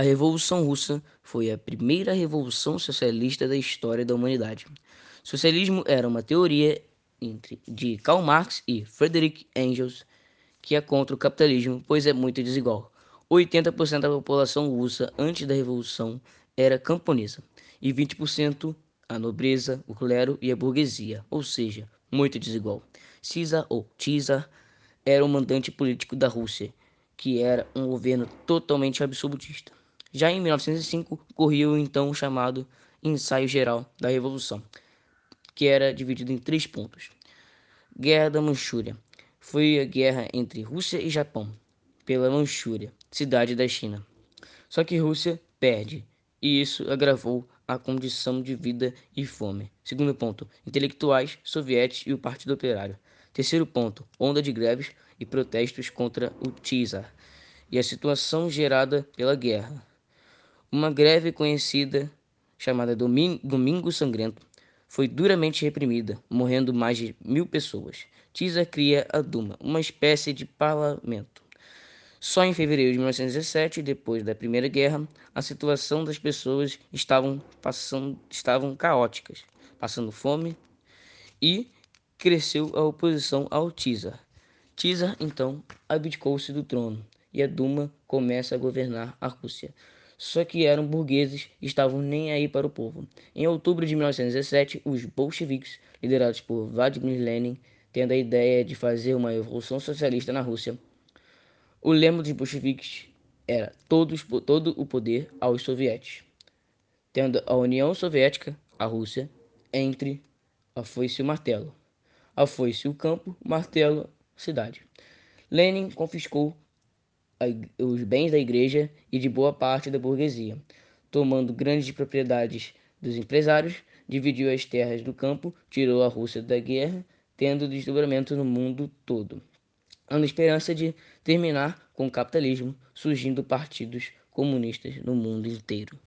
A Revolução Russa foi a primeira revolução socialista da história da humanidade. Socialismo era uma teoria entre, de Karl Marx e Friedrich Engels que é contra o capitalismo, pois é muito desigual. 80% da população russa antes da revolução era camponesa e 20% a nobreza, o clero e a burguesia, ou seja, muito desigual. Czar ou Czar era o mandante político da Rússia, que era um governo totalmente absolutista. Já em 1905, ocorreu o então chamado Ensaio Geral da Revolução, que era dividido em três pontos. Guerra da Manchúria foi a guerra entre Rússia e Japão pela Manchúria, cidade da China. Só que Rússia perde, e isso agravou a condição de vida e fome. Segundo ponto, intelectuais, soviéticos e o Partido Operário. Terceiro ponto, onda de greves e protestos contra o Tsar e a situação gerada pela guerra. Uma greve conhecida, chamada Domingo Sangrento, foi duramente reprimida, morrendo mais de mil pessoas. Tisa cria a Duma, uma espécie de parlamento. Só em fevereiro de 1917, depois da Primeira Guerra, a situação das pessoas estavam passando, estavam caóticas, passando fome e cresceu a oposição ao Tsar. Tsar então abdicou-se do trono e a Duma começa a governar a Rússia só que eram burgueses e estavam nem aí para o povo. Em outubro de 1917, os bolcheviques, liderados por Vladimir Lenin, tendo a ideia de fazer uma revolução socialista na Rússia. O lema dos bolcheviques era todos, todo o poder aos soviéticos, tendo a União Soviética, a Rússia, entre a foice e o martelo. A foice o campo, martelo cidade. Lenin confiscou os bens da igreja e de boa parte da burguesia, tomando grandes propriedades dos empresários, dividiu as terras do campo, tirou a Rússia da guerra, tendo desdobramento no mundo todo. Na esperança de terminar com o capitalismo, surgindo partidos comunistas no mundo inteiro.